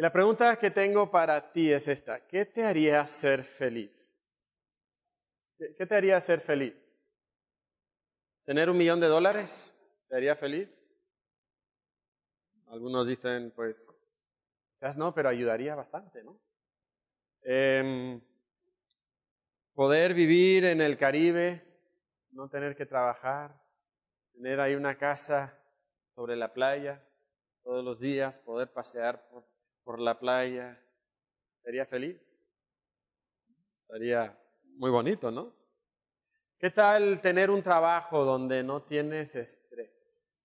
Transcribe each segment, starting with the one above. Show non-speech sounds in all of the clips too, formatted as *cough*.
Y la pregunta que tengo para ti es esta. ¿Qué te haría ser feliz? ¿Qué te haría ser feliz? ¿Tener un millón de dólares? ¿Te haría feliz? Algunos dicen, pues, quizás no, pero ayudaría bastante, ¿no? Em, poder vivir en el Caribe, no tener que trabajar, tener ahí una casa sobre la playa todos los días, poder pasear por, la playa, ¿sería feliz? Sería muy bonito, ¿no? ¿Qué tal tener un trabajo donde no tienes estrés?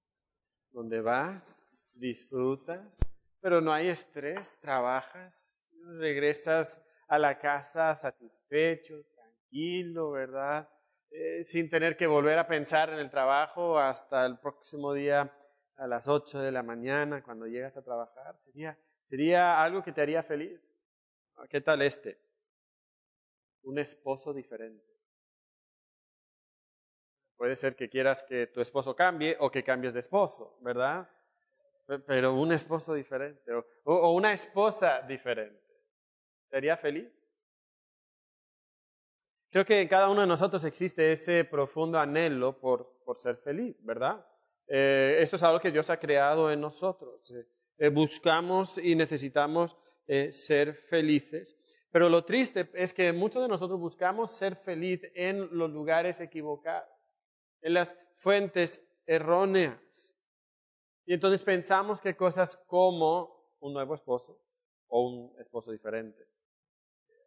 Donde vas, disfrutas, pero no hay estrés, trabajas, regresas a la casa satisfecho, tranquilo, ¿verdad? Eh, sin tener que volver a pensar en el trabajo hasta el próximo día a las 8 de la mañana cuando llegas a trabajar. Sería, sería algo que te haría feliz. ¿Qué tal este? Un esposo diferente. Puede ser que quieras que tu esposo cambie o que cambies de esposo, ¿verdad? Pero un esposo diferente o, una esposa diferente. ¿Sería feliz? Creo que en cada uno de nosotros existe ese profundo anhelo por, por ser feliz, ¿verdad? Eh, esto es algo que Dios ha creado en nosotros. Eh, eh, buscamos y necesitamos ser felices. Pero lo triste es que muchos de nosotros buscamos ser feliz en los lugares equivocados, en las fuentes erróneas. Y entonces pensamos que cosas como un nuevo esposo o un esposo diferente,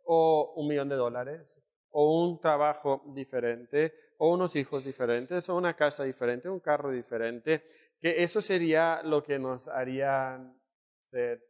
o un millón de dólares, o un trabajo diferente, o unos hijos diferentes, o una casa diferente, un carro diferente, que eso sería lo que nos haría ser.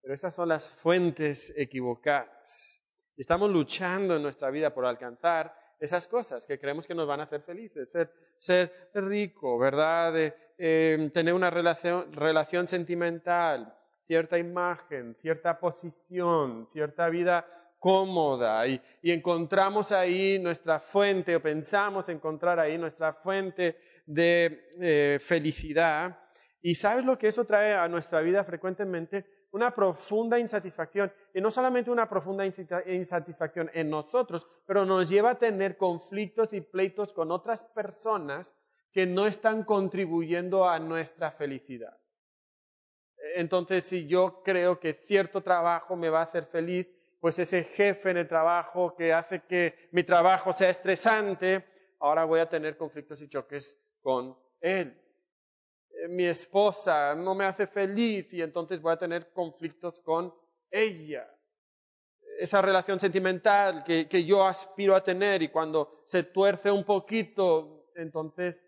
Pero esas son las fuentes equivocadas. Estamos luchando en nuestra vida por alcanzar esas cosas que creemos que nos van a hacer felices, ser, ser rico, ¿verdad? Eh, tener una relación, relación sentimental, cierta imagen, cierta posición, cierta vida cómoda y, encontramos ahí nuestra fuente o pensamos encontrar ahí nuestra fuente de eh, felicidad. Y sabes lo que eso trae a nuestra vida frecuentemente? Una profunda insatisfacción. Y no solamente una profunda insatisfacción en nosotros, pero nos lleva a tener conflictos y pleitos con otras personas que no están contribuyendo a nuestra felicidad. Entonces, si yo creo que cierto trabajo me va a hacer feliz, pues ese jefe en el trabajo que hace que mi trabajo sea estresante, ahora voy a tener conflictos y choques con él. Eh, mi esposa no me hace feliz y entonces voy a tener conflictos con ella. Esa relación sentimental que, que yo aspiro a tener y cuando se tuerce un poquito, entonces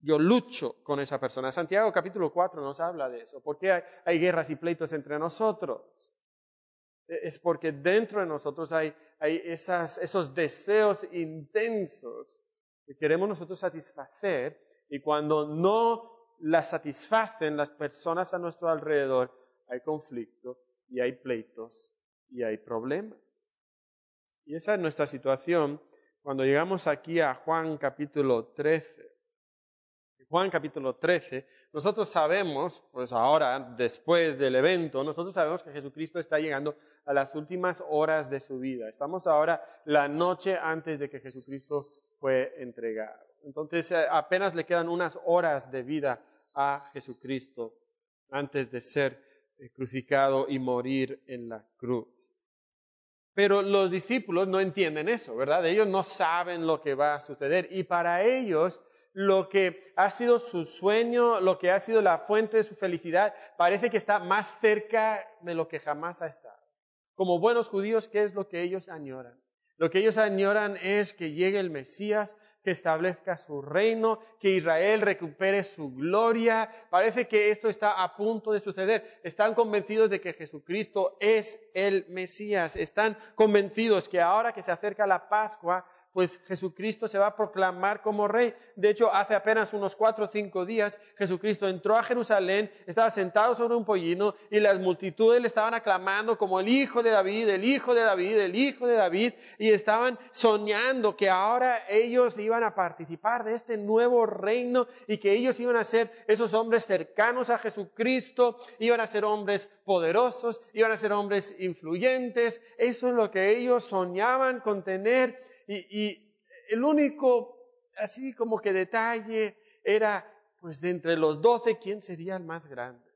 yo lucho con esa persona. Santiago capítulo 4 nos habla de eso. ¿Por qué hay, guerras y pleitos entre nosotros? E, es porque dentro de nosotros hay, esos deseos intensos que queremos nosotros satisfacer y cuando no las satisfacen las personas a nuestro alrededor, hay conflicto y hay pleitos y hay problemas. Y esa es nuestra situación cuando llegamos aquí a Juan capítulo 13. Juan capítulo 13, nosotros sabemos, pues ahora, después del evento, nosotros sabemos que Jesucristo está llegando a las últimas horas de su vida. Estamos ahora la noche antes de que Jesucristo fue entregado. Entonces eh, apenas le quedan unas horas de vida a Jesucristo antes de ser eh, crucificado y morir en la cruz. Pero los discípulos no entienden eso, ¿verdad? Ellos no saben lo que va a suceder y para ellos lo que ha sido su sueño, lo que ha sido la fuente de su felicidad, parece que está más cerca de lo que jamás ha estado. Como buenos judíos, ¿qué es lo que ellos añoran? Lo que ellos añoran es que llegue el Mesías, que establezca su reino, que Israel recupere su gloria. Parece que esto está a punto de suceder. Están convencidos de que Jesucristo es el Mesías. Están convencidos que ahora que se acerca la Pascua, pues Jesucristo se va a proclamar como rey. De hecho, hace apenas unos cuatro o cinco días, Jesucristo entró a Jerusalén, estaba sentado sobre un pollino y las multitudes le estaban aclamando como el hijo de David, el hijo de David, el hijo de David, y estaban soñando que ahora ellos iban a participar de este nuevo reino y que ellos iban a ser esos hombres cercanos a Jesucristo, iban a ser hombres poderosos, iban a ser hombres influyentes. Eso es lo que ellos soñaban con tener y, el único, así como que detalle, era, pues de entre los doce, ¿quién sería el más grande?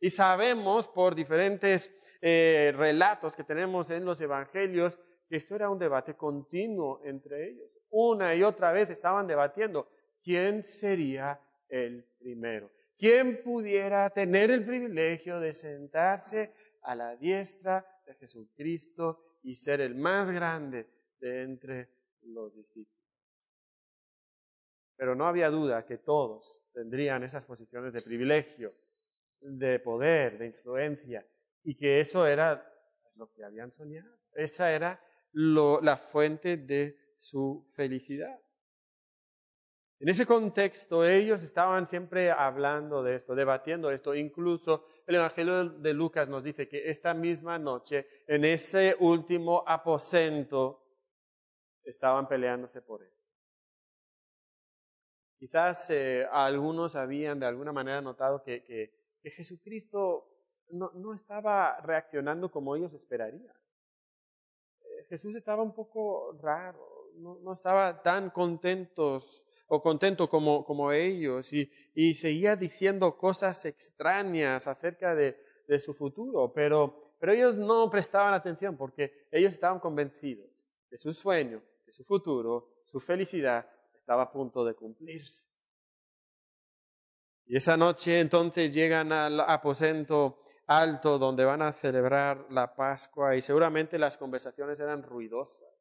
Y sabemos por diferentes eh, relatos que tenemos en los evangelios que esto era un debate continuo entre ellos. Una y otra vez estaban debatiendo quién sería el primero. ¿Quién pudiera tener el privilegio de sentarse a la diestra de Jesucristo y ser el más grande de entre los discípulos. Pero no había duda que todos tendrían esas posiciones de privilegio, de poder, de influencia, y que eso era lo que habían soñado. Esa era la fuente de su felicidad. En ese contexto ellos estaban siempre hablando de esto, debatiendo esto. Incluso el Evangelio de Lucas nos dice que esta misma noche, en ese último aposento, estaban peleándose por esto. Quizás eh, algunos habían de alguna manera notado que, Jesucristo no, estaba reaccionando como ellos esperarían. Eh, Jesús estaba un poco raro, no, estaba tan contentos o contento como, como ellos y, y, seguía diciendo cosas extrañas acerca de, de su futuro, pero, pero ellos no prestaban atención porque ellos estaban convencidos de su sueño, su futuro, su felicidad estaba a punto de cumplirse. Y esa noche entonces llegan al aposento alto donde van a celebrar la Pascua y seguramente las conversaciones eran ruidosas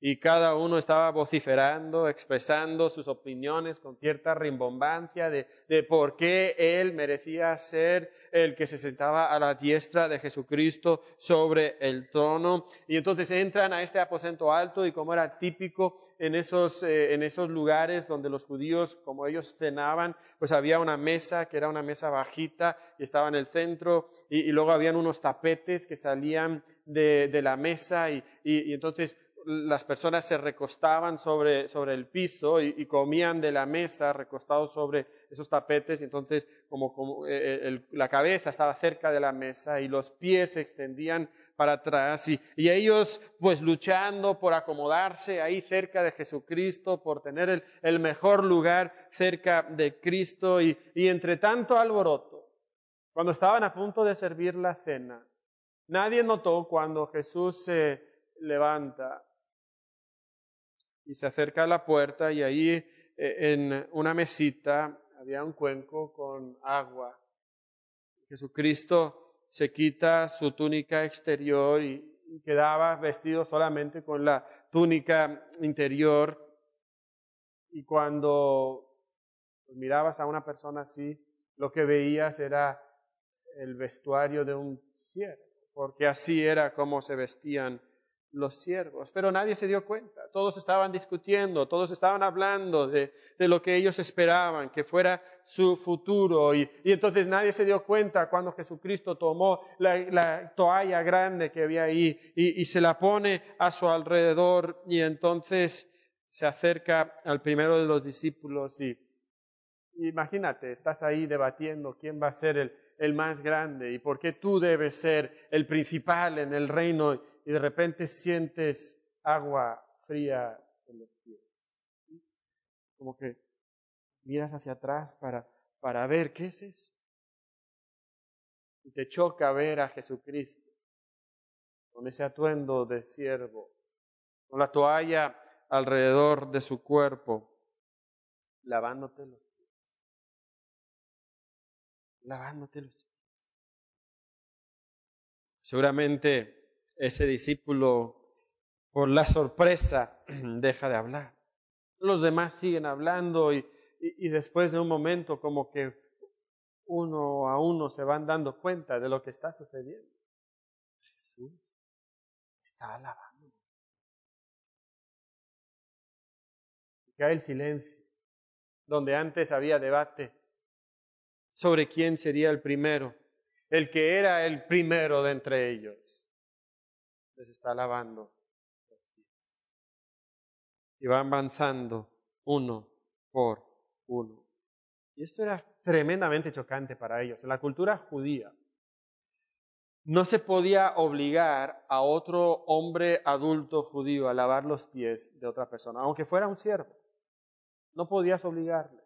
y cada uno estaba vociferando, expresando sus opiniones con cierta rimbombancia de, de, por qué él merecía ser el que se sentaba a la diestra de Jesucristo sobre el trono. Y entonces entran a este aposento alto y como era típico en esos, eh, en esos lugares donde los judíos, como ellos cenaban, pues había una mesa que era una mesa bajita y estaba en el centro y, luego habían unos tapetes que salían de, de la mesa y, y entonces las personas se recostaban sobre, sobre el piso y, comían de la mesa recostados sobre esos tapetes y entonces como, eh, eh, la cabeza estaba cerca de la mesa y los pies se extendían para atrás y, ellos pues luchando por acomodarse ahí cerca de Jesucristo, por tener el, el mejor lugar cerca de Cristo y, y entre tanto alboroto, cuando estaban a punto de servir la cena, nadie notó cuando Jesús se levanta y se acerca a la puerta y ahí eh, en una mesita había un cuenco con agua. Jesucristo se quita su túnica exterior y quedaba vestido solamente con la túnica interior. Y cuando mirabas a una persona así, lo que veías era el vestuario de un siervo, porque así era como se vestían los siervos, pero nadie se dio cuenta. Todos estaban discutiendo, todos estaban hablando de, lo que ellos esperaban, que fuera su futuro. Y, entonces nadie se dio cuenta cuando Jesucristo tomó la, toalla grande que había ahí y, se la pone a su alrededor y entonces se acerca al primero de los discípulos y imagínate, estás ahí debatiendo quién va a ser el, el más grande y por qué tú debes ser el principal en el reino y de repente sientes agua fría en los pies. Como que miras hacia atrás para, para ver qué es eso. Y te choca ver a Jesucristo con ese atuendo de siervo, con la toalla alrededor de su cuerpo, lavándote los pies. Lavándote los pies. Seguramente ese discípulo, por la sorpresa, *clears throat* deja de hablar. Los demás siguen hablando y, después de un momento como que uno a uno se van dando cuenta de lo que está sucediendo. Jesús está alabando. cae el silencio, donde antes había debate sobre quién sería el primero, el que era el primero de entre ellos. Les está lavando los pies. Y va avanzando uno por uno. Y esto era tremendamente chocante para ellos. En la cultura judía no se podía obligar a otro hombre adulto judío a lavar los pies de otra persona, aunque fuera un siervo. No podías obligarle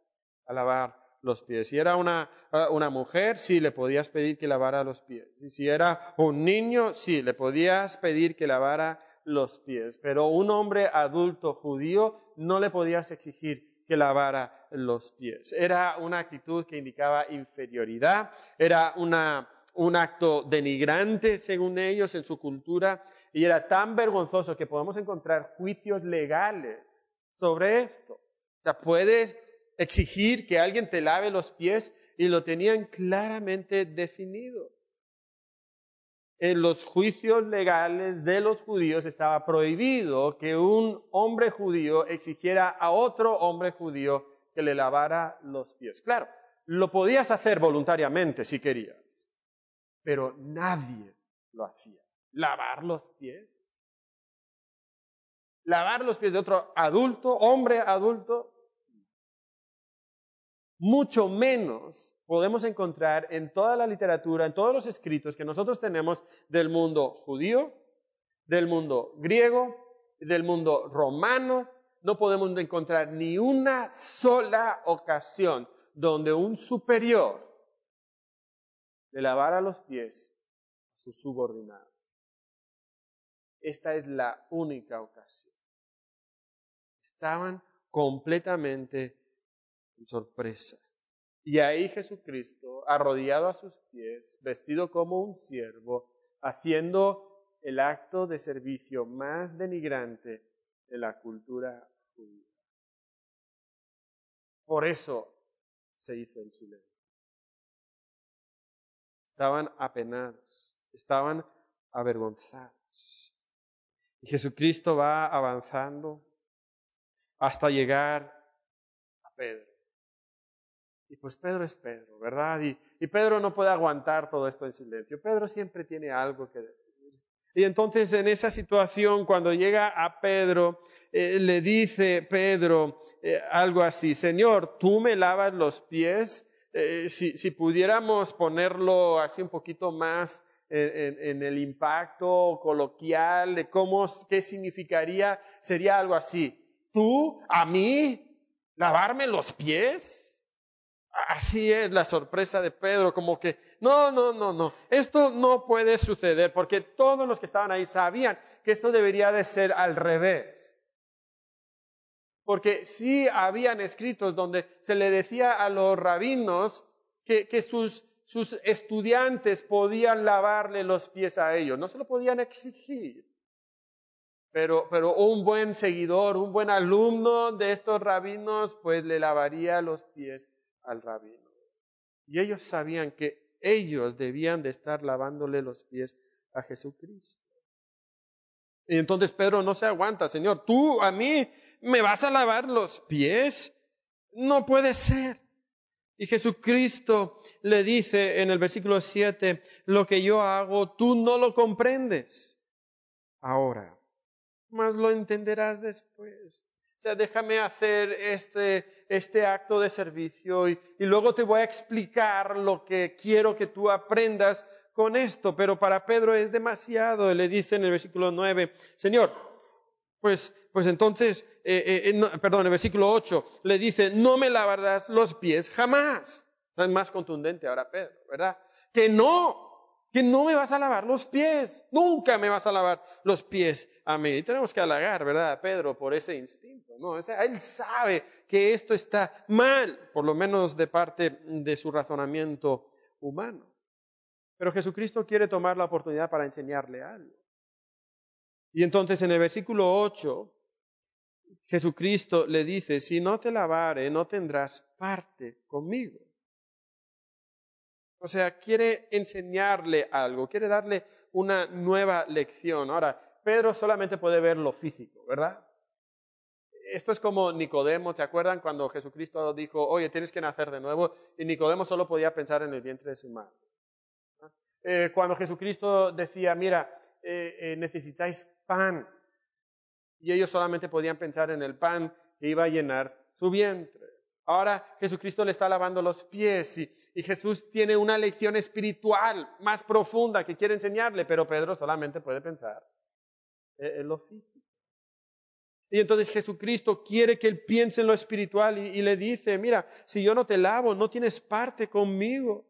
a lavar los pies. Si era una, ah, una, mujer, sí, le podías pedir que lavara los pies. Y si era un niño, sí, le podías pedir que lavara los pies. Pero un hombre adulto judío no le podías exigir que lavara los pies. Era una actitud que indicaba inferioridad, era una, un acto denigrante, según ellos, en su cultura, y era tan vergonzoso que podemos encontrar juicios legales sobre esto. O sea, puedes exigir que alguien te lave los pies y lo tenían claramente definido. En los juicios legales de los judíos estaba prohibido que un hombre judío exigiera a otro hombre judío que le lavara los pies. Claro, lo podías hacer voluntariamente si querías, pero nadie lo hacía. ¿Lavar los pies? ¿Lavar los pies de otro adulto, hombre adulto? Mucho menos podemos encontrar en toda la literatura, en todos los escritos que nosotros tenemos del mundo judío, del mundo griego, del mundo romano, no podemos encontrar ni una sola ocasión donde un superior le lavara los pies a sus subordinados. Esta es la única ocasión. Estaban completamente sorpresa. Y ahí Jesucristo, arrodillado a sus pies, vestido como un siervo, haciendo el acto de servicio más denigrante de la cultura judía. Por eso se hizo el silencio. Estaban apenados, estaban avergonzados. Y Jesucristo va avanzando hasta llegar a Pedro. Y pues Pedro es Pedro, ¿verdad? Y, Pedro no puede aguantar todo esto en silencio. Pedro siempre tiene algo que decir. Y entonces en esa situación, cuando llega a Pedro, eh, le dice Pedro eh, algo así, Señor, tú me lavas los pies. Eh, si, pudiéramos ponerlo así un poquito más en, en, el impacto coloquial de cómo, qué significaría, sería algo así. ¿Tú a mí lavarme los pies? Así es la sorpresa de Pedro, como que, no, no, no, no, esto no puede suceder, porque todos los que estaban ahí sabían que esto debería de ser al revés. Porque sí habían escritos donde se le decía a los rabinos que, sus, estudiantes podían lavarle los pies a ellos, no se lo podían exigir. Pero, un buen seguidor, un buen alumno de estos rabinos, pues le lavaría los pies al rabino. Y ellos sabían que ellos debían de estar lavándole los pies a Jesucristo. Y entonces Pedro no se aguanta, Señor, tú a mí me vas a lavar los pies. No puede ser. Y Jesucristo le dice en el versículo 7, lo que yo hago, tú no lo comprendes ahora, mas lo entenderás después sea, déjame hacer este, este acto de servicio y, luego te voy a explicar lo que quiero que tú aprendas con esto. Pero para Pedro es demasiado. Le dice en el versículo 9, Señor, pues, pues entonces, eh, eh, eh perdón, en el versículo 8 le dice, no me lavarás los pies jamás. Es más contundente ahora Pedro, ¿verdad? Que no, que no me vas a lavar los pies, nunca me vas a lavar los pies a mí. Y tenemos que halagar, ¿verdad, Pedro, por ese instinto, ¿no? él sabe que esto está mal, por lo menos de parte de su razonamiento humano. Pero Jesucristo quiere tomar la oportunidad para enseñarle algo. Y entonces en el versículo 8, Jesucristo le dice, si no te lavare, no tendrás parte conmigo. O sea, quiere enseñarle algo, quiere darle una nueva lección. Ahora, Pedro solamente puede ver lo físico, ¿verdad? esto es como Nicodemo, ¿se acuerdan cuando Jesucristo dijo, oye, tienes que nacer de nuevo? Y Nicodemo solo podía pensar en el vientre de su madre. Eh, cuando Jesucristo decía, mira, eh, necesitáis pan, y ellos solamente podían pensar en el pan que iba a llenar su vientre. Ahora Jesucristo le está lavando los pies y, Jesús tiene una lección espiritual más profunda que quiere enseñarle, pero Pedro solamente puede pensar en lo físico. Y entonces Jesucristo quiere que él piense en lo espiritual y, y, le dice, mira, si yo no te lavo, no tienes parte conmigo.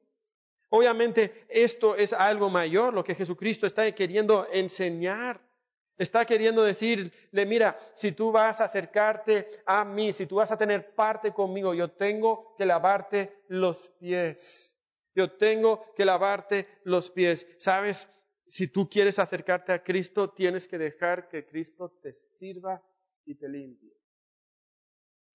Obviamente esto es algo mayor, lo que Jesucristo está queriendo enseñar. Está queriendo decirle, mira, si tú vas a acercarte a mí, si tú vas a tener parte conmigo, yo tengo que lavarte los pies. Yo tengo que lavarte los pies. ¿Sabes? Si tú quieres acercarte a Cristo, tienes que dejar que Cristo te sirva y te limpie.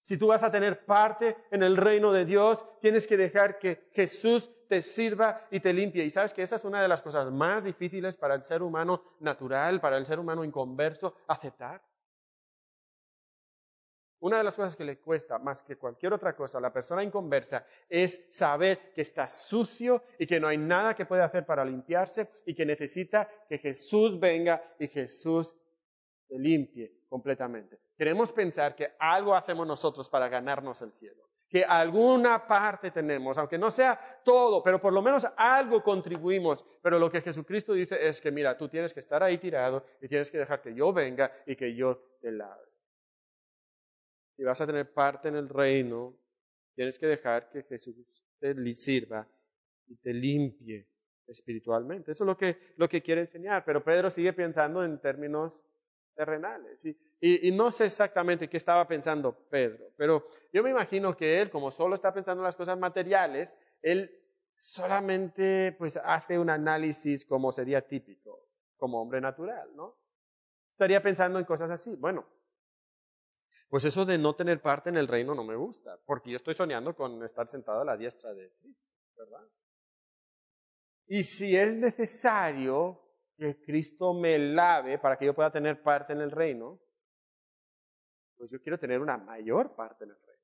Si tú vas a tener parte en el reino de Dios, tienes que dejar que Jesús te sirva y te limpie. Y sabes que esa es una de las cosas más difíciles para el ser humano natural, para el ser humano inconverso, aceptar. Una de las cosas que le cuesta más que cualquier otra cosa a la persona inconversa es saber que está sucio y que no hay nada que puede hacer para limpiarse y que necesita que Jesús venga y Jesús te limpie completamente. Queremos pensar que algo hacemos nosotros para ganarnos el cielo, que alguna parte tenemos, aunque no sea todo, pero por lo menos algo contribuimos. Pero lo que Jesucristo dice es que, mira, tú tienes que estar ahí tirado y tienes que dejar que yo venga y que yo te lave. Si vas a tener parte en el reino, tienes que dejar que Jesús te sirva y te limpie espiritualmente. Eso es lo que, lo que quiere enseñar. Pero Pedro sigue pensando en términos terrenales. No sé exactamente qué estaba pensando Pedro, pero yo me imagino que él, como solo está pensando en las cosas materiales, él solamente pues hace un análisis como sería típico, como hombre natural, ¿no? Estaría pensando en cosas así. Bueno, pues eso de no tener parte en el reino no me gusta, porque yo estoy soñando con estar sentado a la diestra de Cristo, ¿verdad? Y si es necesario que Cristo me lave para que yo pueda tener parte en el reino, pues yo quiero tener una mayor parte en el reino.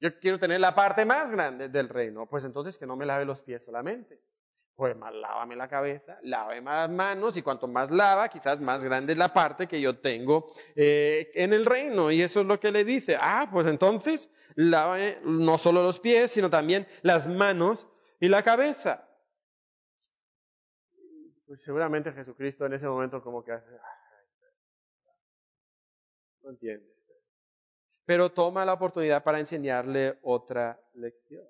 Yo quiero tener la parte más grande del reino. Pues entonces que no me lave los pies solamente. Pues más lávame la cabeza, lave más manos y cuanto más lava, quizás más grande es la parte que yo tengo eh, en el reino. Y eso es lo que le dice. Ah, pues entonces lave no solo los pies, sino también las manos y la cabeza. Pues seguramente Jesucristo en ese momento como que hace, no entiendes. Pero toma la oportunidad para enseñarle otra lección.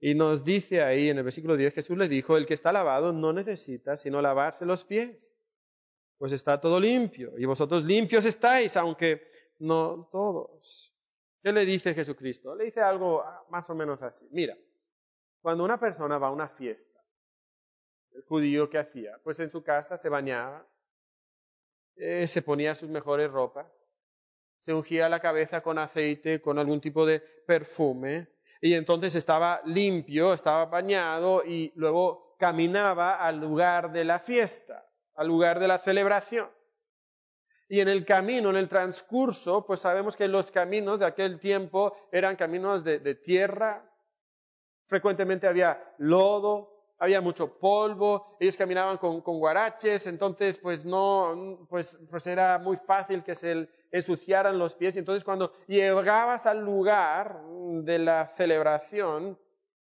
Y nos dice ahí en el versículo 10, Jesús le dijo, el que está lavado no necesita sino lavarse los pies, pues está todo limpio, y vosotros limpios estáis, aunque no todos. ¿Qué le dice Jesucristo? Le dice algo más o menos así. Mira, cuando una persona va a una fiesta, el judío que hacía? Pues en su casa se bañaba, eh, se ponía sus mejores ropas, se ungía la cabeza con aceite, con algún tipo de perfume, y entonces estaba limpio, estaba bañado y luego caminaba al lugar de la fiesta, al lugar de la celebración. Y en el camino, en el transcurso, pues sabemos que los caminos de aquel tiempo eran caminos de, tierra, frecuentemente había lodo, había mucho polvo, ellos caminaban con, guaraches, entonces pues no, pues, pues era muy fácil que se ensuciaran los pies. Y entonces cuando llegabas al lugar de la celebración,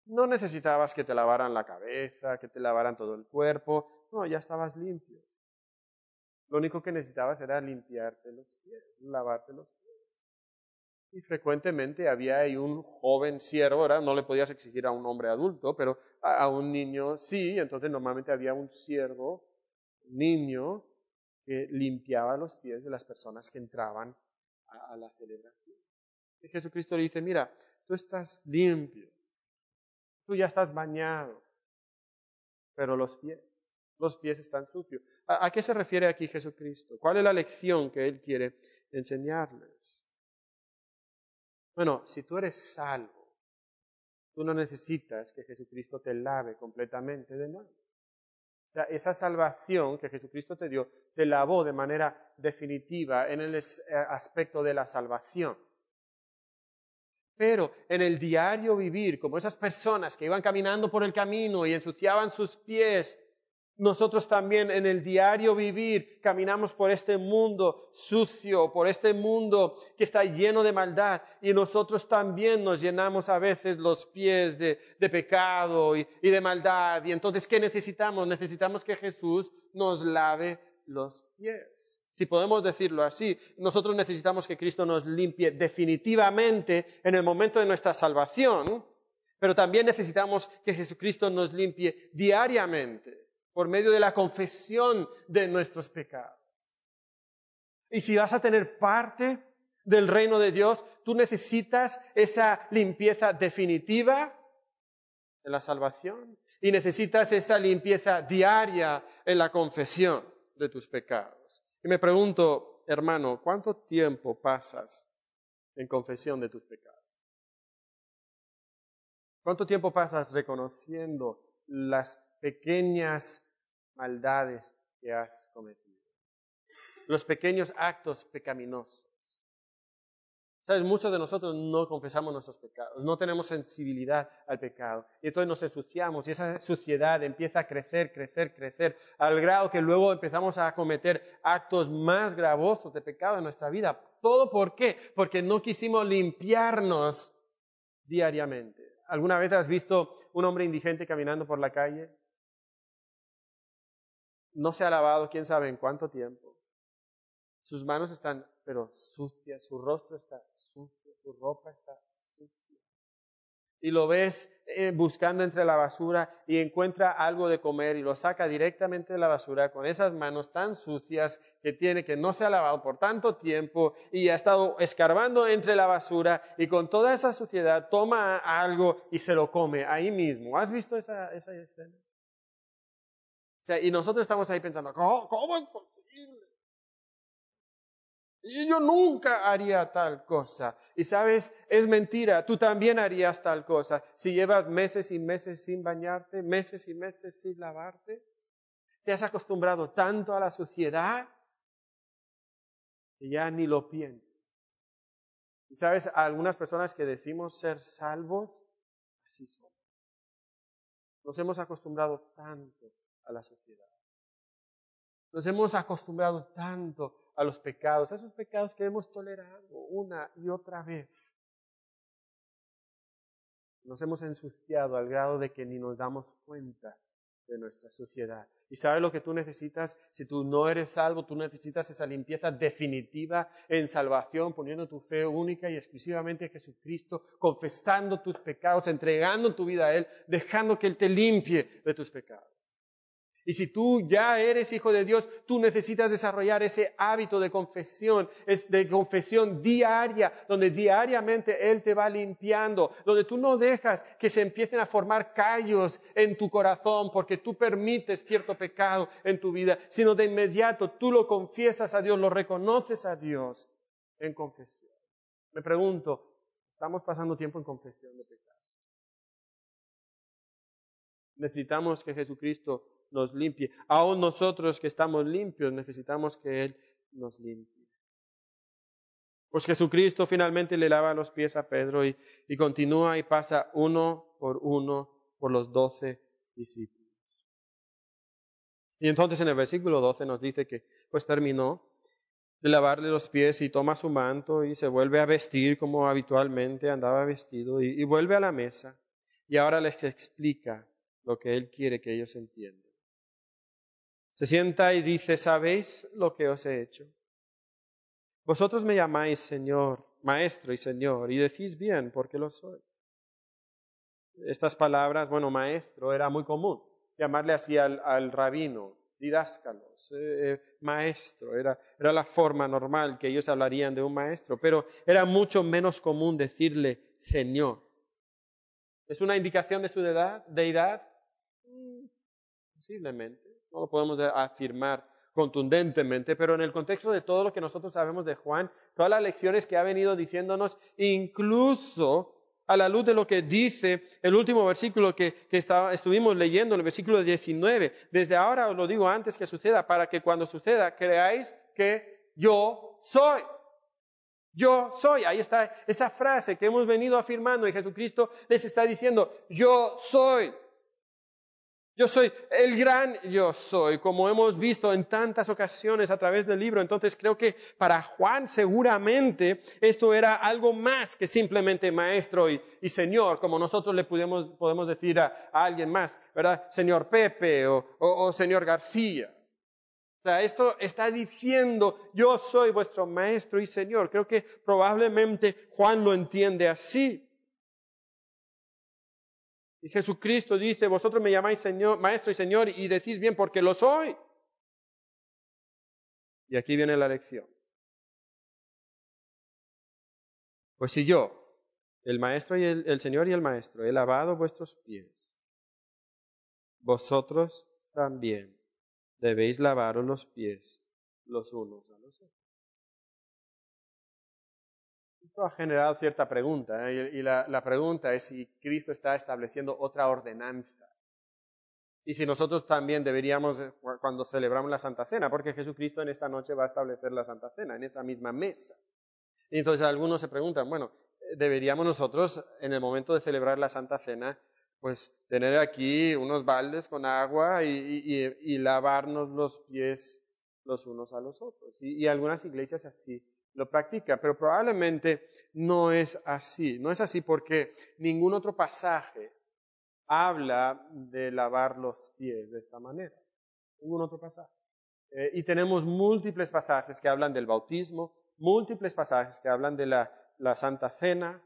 no necesitabas que te lavaran la cabeza, que te lavaran todo el cuerpo, no, ya estabas limpio. Lo único que necesitabas era limpiarte los pies, lavarte los pies. Y frecuentemente había ahí un joven siervo, ¿verdad? No le podías exigir a un hombre adulto, pero a, un niño sí, entonces normalmente había un siervo, niño, que limpiaba los pies de las personas que entraban a, la celebración. Y Jesucristo le dice, mira, tú estás limpio, tú ya estás bañado, pero los pies, los pies están sucios. ¿A, qué se refiere aquí Jesucristo? ¿Cuál es la lección que Él quiere enseñarles? Bueno, si tú eres salvo, tú no necesitas que Jesucristo te lave completamente de nada. Esa salvación que Jesucristo te dio, te lavó de manera definitiva en el eh, aspecto de la salvación. Pero en el diario vivir, como esas personas que iban caminando por el camino y ensuciaban sus pies, nosotros también en el diario vivir caminamos por este mundo sucio, por este mundo que está lleno de maldad y nosotros también nos llenamos a veces los pies de, pecado y, de maldad. Y entonces, ¿qué necesitamos? Necesitamos que Jesús nos lave los pies. Si podemos decirlo así, nosotros necesitamos que Cristo nos limpie definitivamente en el momento de nuestra salvación, pero también necesitamos que Jesucristo nos limpie diariamente por medio de la confesión de nuestros pecados. Y si vas a tener parte del reino de Dios, tú necesitas esa limpieza definitiva en la salvación y necesitas esa limpieza diaria en la confesión de tus pecados. Y me pregunto, hermano, ¿cuánto tiempo pasas en confesión de tus pecados? ¿Cuánto tiempo pasas reconociendo las pequeñas maldades que has cometido. Los pequeños actos pecaminosos. Sabes, muchos de nosotros no confesamos nuestros pecados, no tenemos sensibilidad al pecado. Y entonces nos ensuciamos y esa suciedad empieza a crecer, crecer, crecer, al grado que luego empezamos a cometer actos más gravosos de pecado en nuestra vida. ¿Todo por qué? Porque no quisimos limpiarnos diariamente. ¿Alguna vez has visto un hombre indigente caminando por la calle? No se ha lavado quién sabe en cuánto tiempo. Sus manos están, pero sucias, su rostro está sucio, su ropa está sucia. Y lo ves eh, buscando entre la basura y encuentra algo de comer y lo saca directamente de la basura con esas manos tan sucias que tiene, que no se ha lavado por tanto tiempo y ha estado escarbando entre la basura y con toda esa suciedad toma algo y se lo come ahí mismo. ¿Has visto esa, esa escena? Sea, y nosotros estamos ahí pensando, ¿cómo, es posible? Y yo nunca haría tal cosa. Y sabes, es mentira, tú también harías tal cosa. Si llevas meses y meses sin bañarte, meses y meses sin lavarte, te has acostumbrado tanto a la suciedad que ya ni lo piensas. Y sabes, algunas personas que decimos ser salvos, así son. Nos hemos acostumbrado tanto a la sociedad. Nos hemos acostumbrado tanto a los pecados, a esos pecados que hemos tolerado una y otra vez. Nos hemos ensuciado al grado de que ni nos damos cuenta de nuestra sociedad. ¿Y sabes lo que tú necesitas? Si tú no eres salvo, tú necesitas esa limpieza definitiva en salvación, poniendo tu fe única y exclusivamente a Jesucristo, confesando tus pecados, entregando tu vida a Él, dejando que Él te limpie de tus pecados. Y si tú ya eres hijo de Dios, tú necesitas desarrollar ese hábito de confesión, de confesión diaria, donde diariamente Él te va limpiando, donde tú no dejas que se empiecen a formar callos en tu corazón porque tú permites cierto pecado en tu vida, sino de inmediato tú lo confiesas a Dios, lo reconoces a Dios en confesión. Me pregunto, ¿estamos pasando tiempo en confesión de pecado? Necesitamos que Jesucristo nos limpie. Aún nosotros que estamos limpios necesitamos que Él nos limpie. Pues Jesucristo finalmente le lava los pies a Pedro y, y continúa y pasa uno por uno por los doce discípulos. Y entonces en el versículo 12 nos dice que pues terminó de lavarle los pies y toma su manto y se vuelve a vestir como habitualmente andaba vestido y, y vuelve a la mesa y ahora les explica lo que él quiere que ellos entiendan. Se sienta y dice, ¿sabéis lo que os he hecho? Vosotros me llamáis Señor, Maestro y Señor, y decís bien, porque lo soy. Estas palabras, bueno, maestro, era muy común, llamarle así al, rabino, didáscalos, eh, maestro, era, la forma normal que ellos hablarían de un maestro, pero era mucho menos común decirle Señor. ¿Es una indicación de su deidad? deidad? Mm, posiblemente no lo podemos afirmar contundentemente, pero en el contexto de todo lo que nosotros sabemos de Juan, todas las lecciones que ha venido diciéndonos, incluso a la luz de lo que dice el último versículo que, estuvimos leyendo, el versículo 19. Desde ahora os lo digo antes que suceda, para que cuando suceda creáis que yo soy. Yo soy. Ahí está esa frase que hemos venido afirmando y Jesucristo les está diciendo, yo soy. Yo soy el gran yo soy, como hemos visto en tantas ocasiones a través del libro. Entonces creo que para Juan seguramente esto era algo más que simplemente maestro y, señor, como nosotros le podemos, podemos decir a, alguien más, ¿verdad? Señor Pepe o, o señor García. O sea, esto está diciendo, yo soy vuestro maestro y señor. Creo que probablemente Juan lo entiende así. Y Jesucristo dice, vosotros me llamáis Maestro y Señor y decís bien porque lo soy. Y aquí viene la lección. Pues si yo, el Maestro y el, el Señor y el Maestro, he lavado vuestros pies, vosotros también debéis lavaros los pies los unos a los otros. Esto ha generado cierta pregunta, ¿eh? y, la, pregunta es si Cristo está estableciendo otra ordenanza. Y si nosotros también deberíamos, eh, cuando celebramos la Santa Cena, porque Jesucristo en esta noche va a establecer la Santa Cena, en esa misma mesa. Y entonces algunos se preguntan, bueno, deberíamos nosotros, en el momento de celebrar la Santa Cena, pues tener aquí unos baldes con agua y, y, y lavarnos los pies los unos a los otros. Y, algunas iglesias así lo practica, pero probablemente no es así. No es así porque ningún otro pasaje habla de lavar los pies de esta manera. Ningún otro pasaje. Eh, y tenemos múltiples pasajes que hablan del bautismo, múltiples pasajes que hablan de la, la Santa Cena,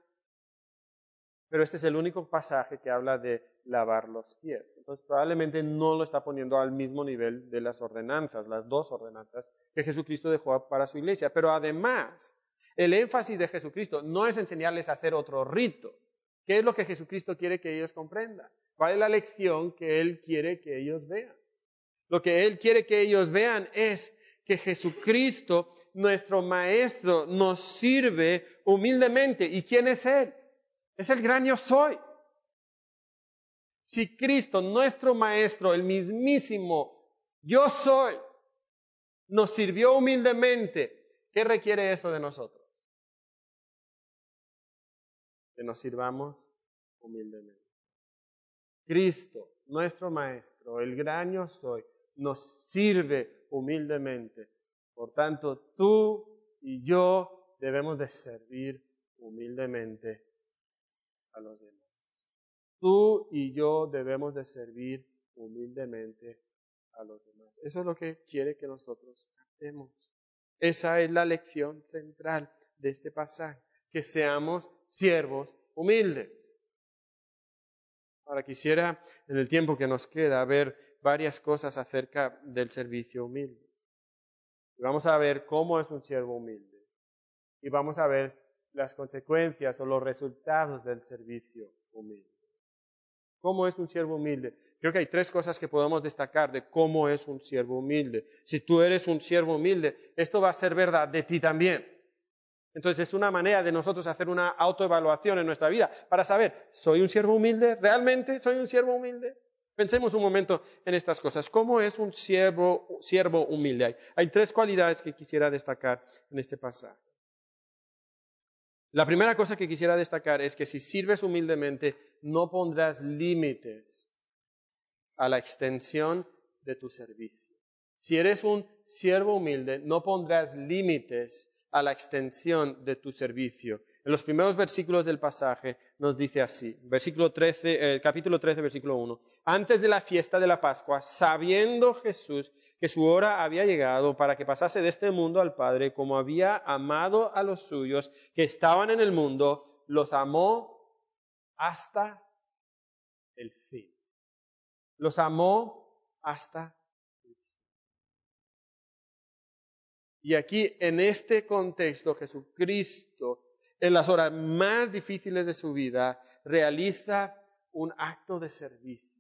pero este es el único pasaje que habla de lavar los pies. Entonces probablemente no lo está poniendo al mismo nivel de las ordenanzas, las dos ordenanzas que Jesucristo dejó para su iglesia. Pero además, el énfasis de Jesucristo no es enseñarles a hacer otro rito. ¿Qué es lo que Jesucristo quiere que ellos comprendan? ¿Cuál es la lección que Él quiere que ellos vean? Lo que Él quiere que ellos vean es que Jesucristo, nuestro Maestro, nos sirve humildemente. ¿Y quién es Él? Es el gran yo soy. Si Cristo, nuestro Maestro, el mismísimo yo soy, nos sirvió humildemente, ¿qué requiere eso de nosotros? Que nos sirvamos humildemente. Cristo, nuestro Maestro, el gran yo soy, nos sirve humildemente. Por tanto, tú y yo debemos de servir humildemente a los demás. Tú y yo debemos de servir humildemente a los demás. Eso es lo que quiere que nosotros hagamos. Esa es la lección central de este pasaje, que seamos siervos humildes. Ahora quisiera, en el tiempo que nos queda, ver varias cosas acerca del servicio humilde. vamos a ver cómo es un siervo humilde. Y vamos a ver las consecuencias o los resultados del servicio humilde. ¿Cómo es un siervo humilde? Creo que hay tres cosas que podemos destacar de cómo es un siervo humilde. Si tú eres un siervo humilde, esto va a ser verdad de ti también. Entonces es una manera de nosotros hacer una autoevaluación en nuestra vida para saber, ¿soy un siervo humilde? ¿Realmente soy un siervo humilde? Pensemos un momento en estas cosas. ¿Cómo es un siervo, siervo humilde? Hay, hay tres cualidades que quisiera destacar en este pasaje. La primera cosa que quisiera destacar es que si sirves humildemente, no pondrás límites a la extensión de tu servicio. Si eres un siervo humilde, no pondrás límites a la extensión de tu servicio. En los primeros versículos del pasaje nos dice así, versículo 13, eh, capítulo 13, versículo 1. Antes de la fiesta de la Pascua, sabiendo Jesús que su hora había llegado para que pasase de este mundo al Padre, como había amado a los suyos que estaban en el mundo, los amó hasta. Los amó hasta. Y aquí, en este contexto, Jesucristo, en las horas más difíciles de su vida, realiza un acto de servicio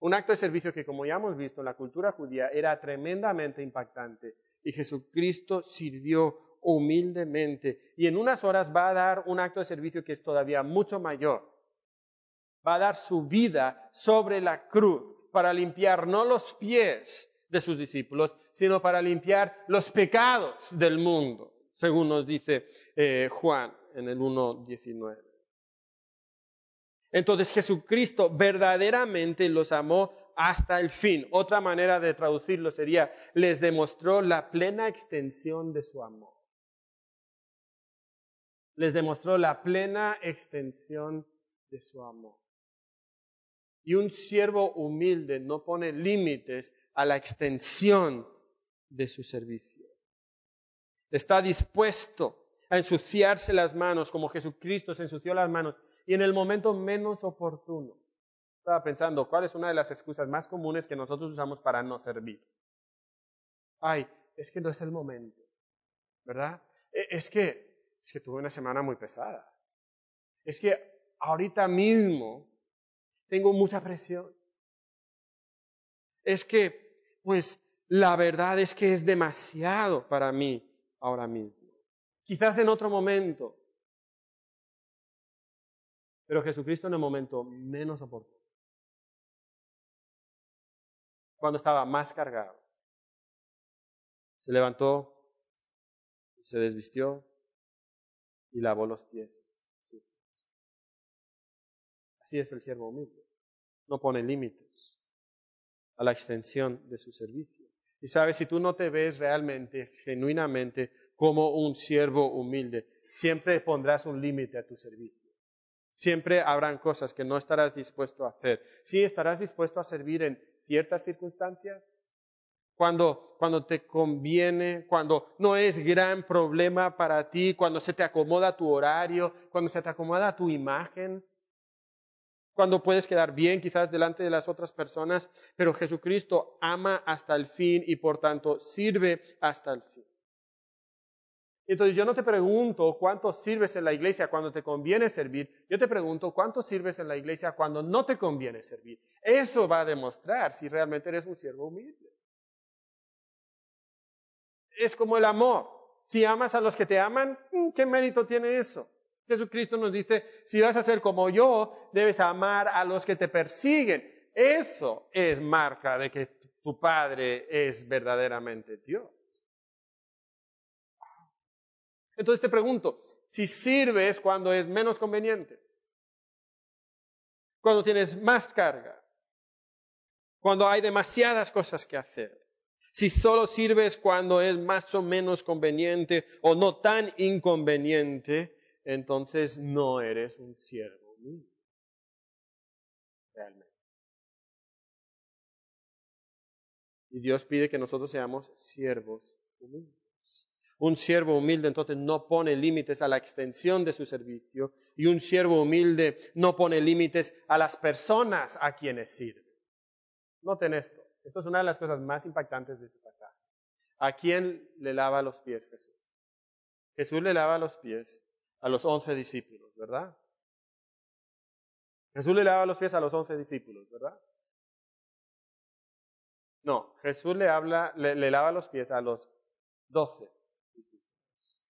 un acto de servicio que, como ya hemos visto en la cultura judía, era tremendamente impactante. Y Jesucristo sirvió humildemente y en unas horas va a dar un acto de servicio que es todavía mucho mayor. Va a dar su vida sobre la cruz para limpiar no los pies de sus discípulos, sino para limpiar los pecados del mundo, según nos dice eh, Juan en el 1.19. Entonces Jesucristo verdaderamente los amó hasta el fin. Otra manera de traducirlo sería, les demostró la plena extensión de su amor. Les demostró la plena extensión de su amor. Y un siervo humilde no pone límites a la extensión de su servicio. Está dispuesto a ensuciarse las manos como Jesucristo se ensució las manos y en el momento menos oportuno. Estaba pensando, ¿cuál es una de las excusas más comunes que nosotros usamos para no servir? Ay, es que no es el momento, ¿verdad? E, es que, es que tuve una semana muy pesada. Es que ahorita mismo tengo mucha presión. Es que, pues, la verdad es que es demasiado para mí ahora mismo. Quizás en otro momento. Pero Jesucristo en el momento menos oportuno. Cuando estaba más cargado. Se levantó, se desvistió y lavó los pies. Así es el siervo humilde. No pone límites a la extensión de su servicio. Y sabes, si tú no te ves realmente, genuinamente, como un siervo humilde, siempre pondrás un límite a tu servicio. Siempre habrán cosas que no estarás dispuesto a hacer. Sí, estarás dispuesto a servir en ciertas circunstancias, cuando, cuando te conviene, cuando no es gran problema para ti, cuando se te acomoda tu horario, cuando se te acomoda tu imagen, cuando puedes quedar bien quizás delante de las otras personas, pero Jesucristo ama hasta el fin y por tanto sirve hasta el fin. Entonces yo no te pregunto cuánto sirves en la iglesia cuando te conviene servir, yo te pregunto cuánto sirves en la iglesia cuando no te conviene servir. Eso va a demostrar si realmente eres un siervo humilde. Es como el amor. Si amas a los que te aman, ¿qué mérito tiene eso? Jesucristo nos dice, si vas a ser como yo, debes amar a los que te persiguen. Eso es marca de que tu Padre es verdaderamente Dios. Entonces te pregunto, si sirves cuando es menos conveniente, cuando tienes más carga, cuando hay demasiadas cosas que hacer, si solo sirves cuando es más o menos conveniente o no tan inconveniente, entonces no eres un siervo mío. Realmente. Y Dios pide que nosotros seamos siervos humildes. Un siervo humilde entonces no pone límites a la extensión de su servicio y un siervo humilde no pone límites a las personas a quienes sirve. Noten esto. Esto es una de las cosas más impactantes de este pasaje. ¿A quién le lava los pies Jesús? Jesús le lava los pies a los once discípulos, ¿verdad? Jesús le lava los pies a los once discípulos, ¿verdad? No, Jesús le, habla, le, lava los pies a los doce discípulos.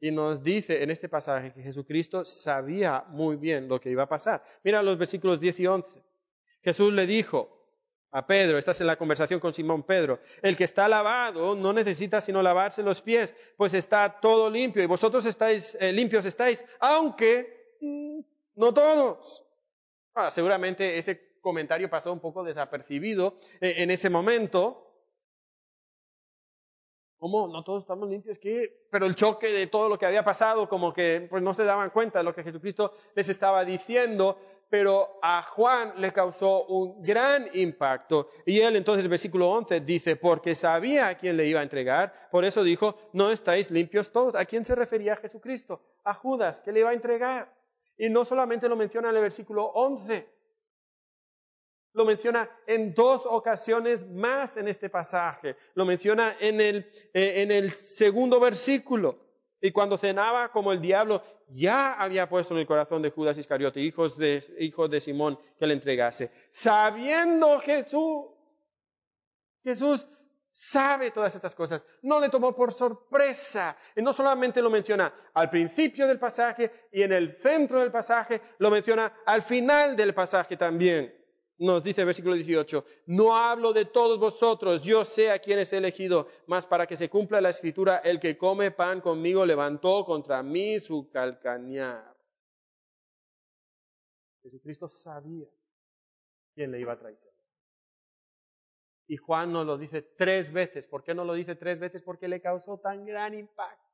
Y nos dice en este pasaje que Jesucristo sabía muy bien lo que iba a pasar. Mira los versículos 10 y 11. Jesús le dijo, a Pedro, estás en la conversación con Simón Pedro, el que está lavado no necesita sino lavarse los pies, pues está todo limpio y vosotros estáis eh, limpios estáis, aunque mm, no todos. Ah, seguramente ese comentario pasó un poco desapercibido eh, en ese momento. ¿Cómo? No todos estamos limpios, ¿qué? Pero el choque de todo lo que había pasado, como que pues no se daban cuenta de lo que Jesucristo les estaba diciendo pero a Juan le causó un gran impacto. Y él entonces, versículo 11 dice, porque sabía a quién le iba a entregar, por eso dijo, no estáis limpios todos. ¿A quién se refería Jesucristo? A Judas, que le iba a entregar. Y no solamente lo menciona en el versículo 11, lo menciona en dos ocasiones más en este pasaje. Lo menciona en el, eh, en el segundo versículo. Y cuando cenaba como el diablo ya había puesto en el corazón de Judas Iscariote, hijos de, hijo de Simón, que le entregase. Sabiendo Jesús, Jesús sabe todas estas cosas, no le tomó por sorpresa. Y no solamente lo menciona al principio del pasaje y en el centro del pasaje, lo menciona al final del pasaje también. Nos dice el versículo 18, no hablo de todos vosotros, yo sé a quién he elegido, mas para que se cumpla la escritura, el que come pan conmigo levantó contra mí su calcañar. Jesucristo sabía quién le iba a traicionar. Y Juan nos lo dice tres veces. ¿Por qué no lo dice tres veces? Porque le causó tan gran impacto.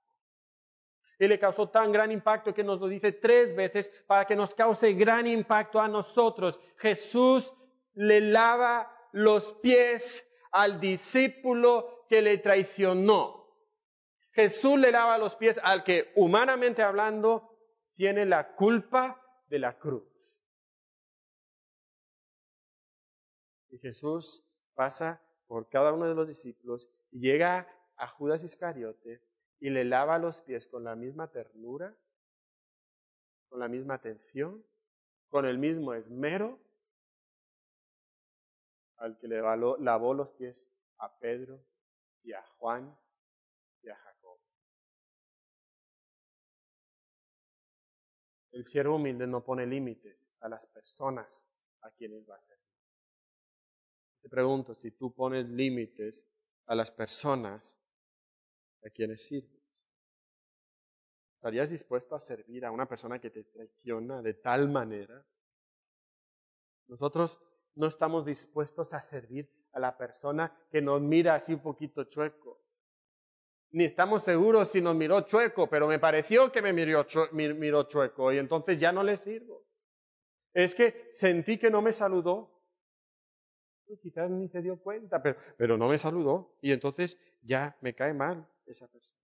Y le causó tan gran impacto que nos lo dice tres veces para que nos cause gran impacto a nosotros. Jesús le lava los pies al discípulo que le traicionó. Jesús le lava los pies al que, humanamente hablando, tiene la culpa de la cruz. Y Jesús pasa por cada uno de los discípulos y llega a Judas Iscariote y le lava los pies con la misma ternura, con la misma atención, con el mismo esmero al que le lavó los pies a Pedro y a Juan y a Jacob. El siervo humilde no pone límites a las personas a quienes va a ser. Te pregunto si tú pones límites a las personas a quienes sirves. ¿Estarías dispuesto a servir a una persona que te traiciona de tal manera? Nosotros no estamos dispuestos a servir a la persona que nos mira así un poquito chueco. Ni estamos seguros si nos miró chueco, pero me pareció que me miró, chueco y entonces ya no le sirvo. Es que sentí que no me saludó quizás ni se dio cuenta, pero no me saludó y entonces ya me cae mal esa persona.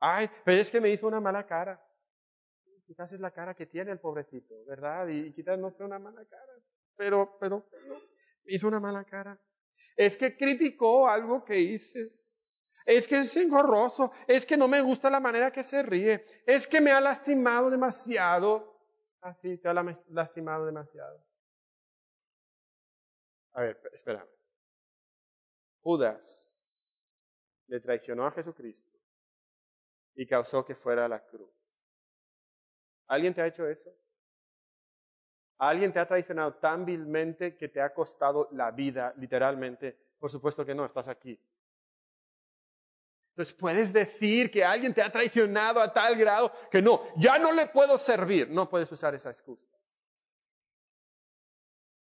Ay, pero es que me hizo una mala cara. Quizás es la cara que tiene el pobrecito, ¿verdad? Y, quizás no fue una mala cara, pero, pero, pero hizo una mala cara. Es que criticó algo que hice. Es que es engorroso. Es que no me gusta la manera que se ríe. Es que me ha lastimado demasiado. Ah, sí, te ha lastimado demasiado. A ver, espera. Judas le traicionó a Jesucristo y causó que fuera a la cruz. ¿Alguien te ha hecho eso? ¿Alguien te ha traicionado tan vilmente que te ha costado la vida, literalmente? Por supuesto que no, estás aquí. Entonces puedes decir que alguien te ha traicionado a tal grado que no, ya no le puedo servir. No puedes usar esa excusa.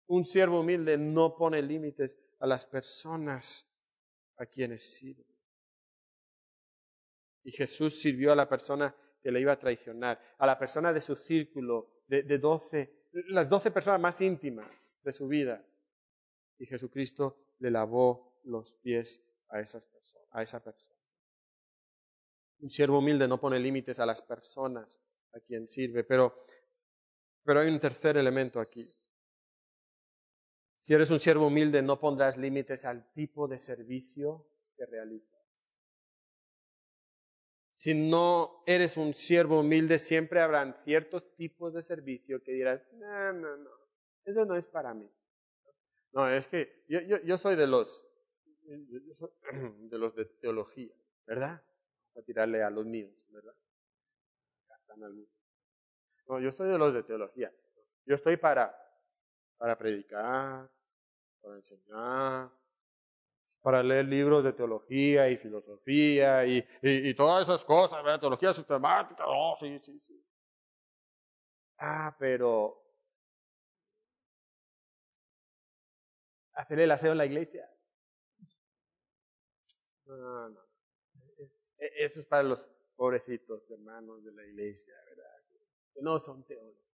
Un siervo humilde no pone límites a las personas a quienes sirve. Y Jesús sirvió a la persona que le iba a traicionar, a la persona de su círculo, de, doce, las doce personas más íntimas de su vida. Y Jesucristo le lavó los pies a, esas personas, esa persona. Un siervo humilde no pone límites a las personas a quien sirve, pero, pero hay un tercer elemento aquí. Si eres un siervo humilde, no pondrás límites al tipo de servicio que realizas. Si no eres un siervo humilde, siempre habrán ciertos tipos de servicio que dirás, no, no, no, eso no es para mí. No, es que yo, yo, soy de los, *clears throat* de los de teología, ¿verdad? Vamos a tirarle a los míos, ¿verdad? No, yo soy de los de teología. Yo estoy para, para predicar, para enseñar, para leer libros de teología y filosofía y, y, todas esas cosas, ¿verdad? Teología sistemática, oh, sí, sí, sí. Ah, pero hacerle el aseo en la iglesia. No, no. E, e, eso es para los pobrecitos hermanos de la iglesia, ¿verdad? Que no son teólogos.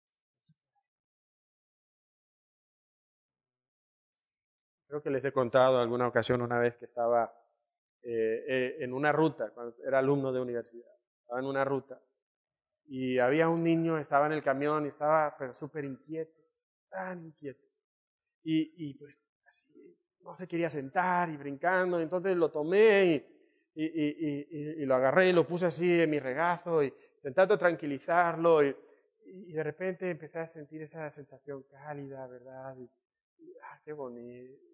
Creo que les he contado alguna ocasión una vez que estaba eh, eh, en una ruta, cuando era alumno de universidad, estaba en una ruta y había un niño, estaba en el camión y estaba pero súper inquieto, tan inquieto. Y, y pues así, no se quería sentar y brincando, entonces lo tomé y, y, y, lo agarré y lo puse así en mi regazo y intentando tranquilizarlo y, de repente empecé a sentir esa sensación cálida, ¿verdad? Ah, qué bonito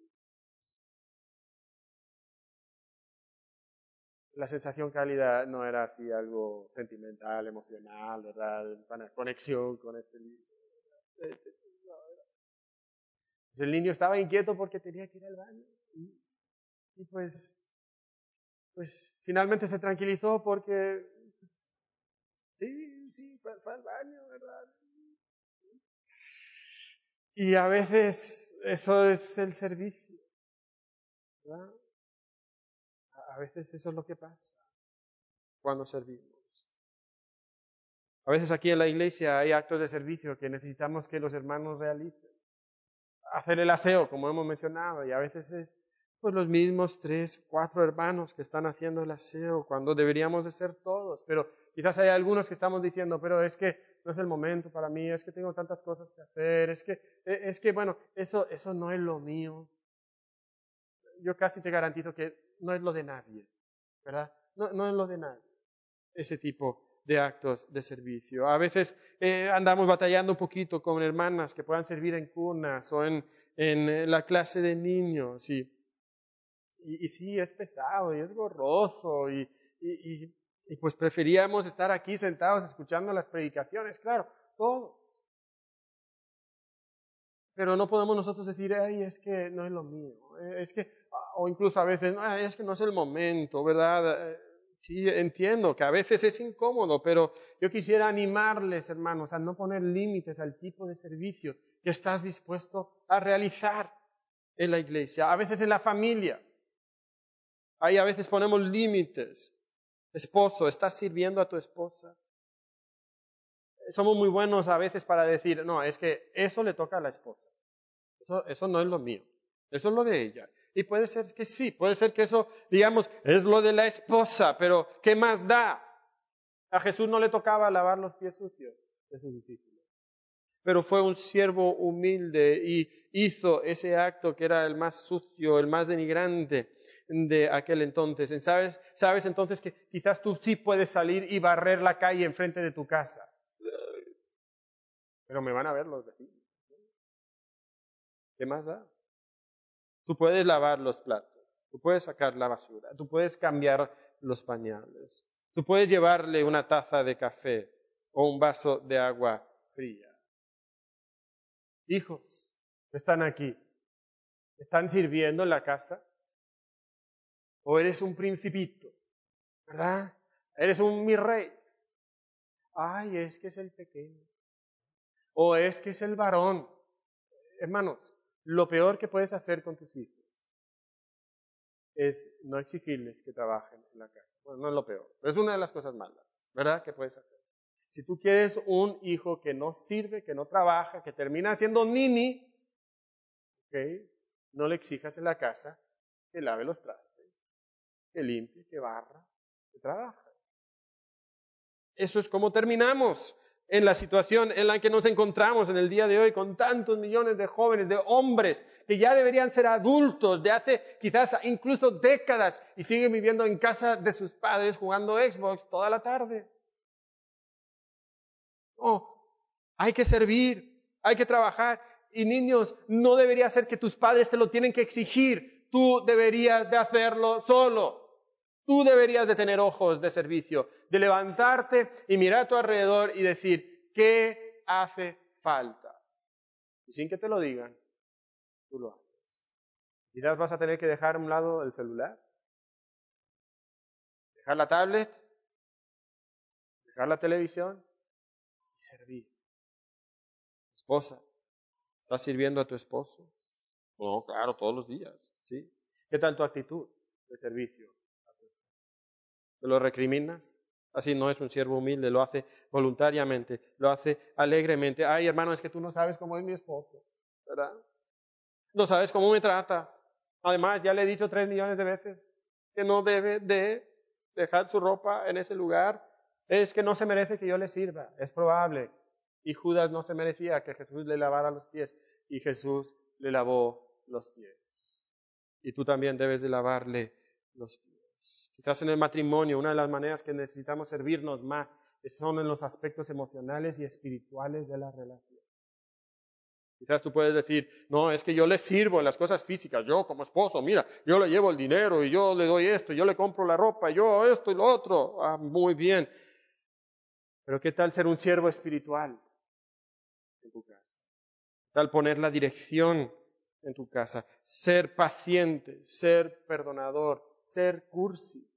la sensación cálida no era así algo sentimental, emocional, ¿verdad? Conexión con este libro. El niño estaba inquieto porque tenía que ir al baño. Y, pues, pues finalmente se tranquilizó porque, pues, sí, sí, fue, al baño, ¿verdad? Y a veces eso es el servicio. ¿verdad? A veces eso es lo que pasa cuando servimos. A veces aquí en la iglesia hay actos de servicio que necesitamos que los hermanos realicen. Hacer el aseo, como hemos mencionado, y a veces es pues los mismos tres, cuatro hermanos que están haciendo el aseo, cuando deberíamos de ser todos. Pero quizás hay algunos que estamos diciendo, pero es que no es el momento para mí, es que tengo tantas cosas que hacer, es que, e, es que bueno, eso, eso no es lo mío. Yo casi te garantizo que no es lo de nadie, ¿verdad? No, es lo de nadie, ese tipo de actos de servicio. A veces eh, andamos batallando un poquito con hermanas que puedan servir en cunas o en, en la clase de niños y, y, sí, es pesado y es gorroso y, y, y pues preferíamos estar aquí sentados escuchando las predicaciones, claro, todo. Pero no podemos nosotros decir, ay, es que no es lo mío, es que o incluso a veces, es que no es el momento, ¿verdad? Eh, sí, entiendo que a veces es incómodo, pero yo quisiera animarles, hermanos, a no poner límites al tipo de servicio que estás dispuesto a realizar en la iglesia, a veces en la familia. Ahí a veces ponemos límites. Esposo, ¿estás sirviendo a tu esposa? Somos muy buenos a veces para decir, no, es que eso le toca a la esposa. Eso, eso no es lo mío. Eso es lo de ella. Y puede ser que sí, puede ser que eso, digamos, es lo de la esposa, pero ¿qué más da? A Jesús no le tocaba lavar los pies sucios de sus discípulos. Pero fue un siervo humilde y hizo ese acto que era el más sucio, el más denigrante de aquel entonces. ¿Sabes? ¿Sabes entonces que quizás tú sí puedes salir y barrer la calle enfrente de tu casa? Pero me van a ver los vecinos. ¿Qué más da? Tú puedes lavar los platos, tú puedes sacar la basura, tú puedes cambiar los pañales, tú puedes llevarle una taza de café o un vaso de agua fría. Hijos, están aquí, están sirviendo en la casa. O eres un principito, ¿verdad? Eres un mi rey. Ay, es que es el pequeño. O es que es el varón. Hermanos, lo peor que puedes hacer con tus hijos es no exigirles que trabajen en la casa. Bueno, no es lo peor, pero es una de las cosas malas, ¿verdad? Que puedes hacer. Si tú quieres un hijo que no sirve, que no trabaja, que termina siendo nini, ¿ok? No le exijas en la casa que lave los trastes, que limpie, que barra, que trabaje. Eso es como terminamos en la situación en la que nos encontramos en el día de hoy con tantos millones de jóvenes, de hombres que ya deberían ser adultos de hace quizás incluso décadas y siguen viviendo en casa de sus padres jugando Xbox toda la tarde. No, hay que servir, hay que trabajar. Y niños, no debería ser que tus padres te lo tienen que exigir, tú deberías de hacerlo solo. Tú deberías de tener ojos de servicio, de levantarte y mirar a tu alrededor y decir, ¿qué hace falta? Y sin que te lo digan, tú lo haces. Quizás vas a tener que dejar a un lado el celular, dejar la tablet, dejar la televisión y servir. Esposa, ¿estás sirviendo a tu esposo? No, claro, todos los días, ¿sí? ¿Qué tal tu actitud de servicio? ¿Te lo recriminas? Así no es un siervo humilde, lo hace voluntariamente, lo hace alegremente. Ay, hermano, es que tú no sabes cómo es mi esposo, ¿verdad? No sabes cómo me trata. Además, ya le he dicho tres millones de veces que no debe de dejar su ropa en ese lugar. Es que no se merece que yo le sirva. Es probable. Y Judas no se merecía que Jesús le lavara los pies. Y Jesús le lavó los pies. Y tú también debes de lavarle los pies. Quizás en el matrimonio, una de las maneras que necesitamos servirnos más son en los aspectos emocionales y espirituales de la relación. Quizás tú puedes decir, no, es que yo le sirvo en las cosas físicas, yo como esposo, mira, yo le llevo el dinero y yo le doy esto, yo le compro la ropa, yo esto y lo otro. Ah, muy bien. Pero ¿qué tal ser un siervo espiritual en tu casa? ¿Qué tal poner la dirección en tu casa? Ser paciente, ser perdonador, ser cursi.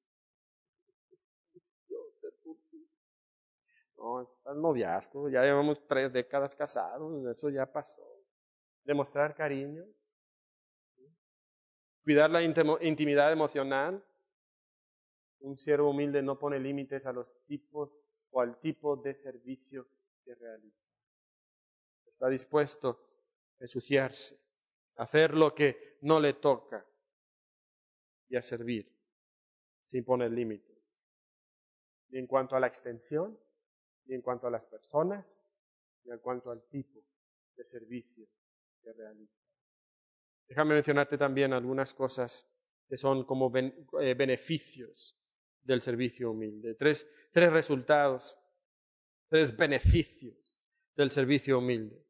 ser cursi. No, es el noviazgo, ya llevamos tres décadas casados, eso ya pasó demostrar cariño, cuidar la intimidad emocional. Un siervo humilde no pone límites a los tipos o al tipo de servicio que realiza. Está dispuesto a ensuciarse, a hacer lo que no le toca y a servir sin poner límites. Ni en cuanto a la extensión, ni en cuanto a las personas, ni en cuanto al tipo de servicio Déjame mencionarte también algunas cosas que son como eh, beneficios del servicio humilde. Tres, tres resultados, tres beneficios del servicio humilde.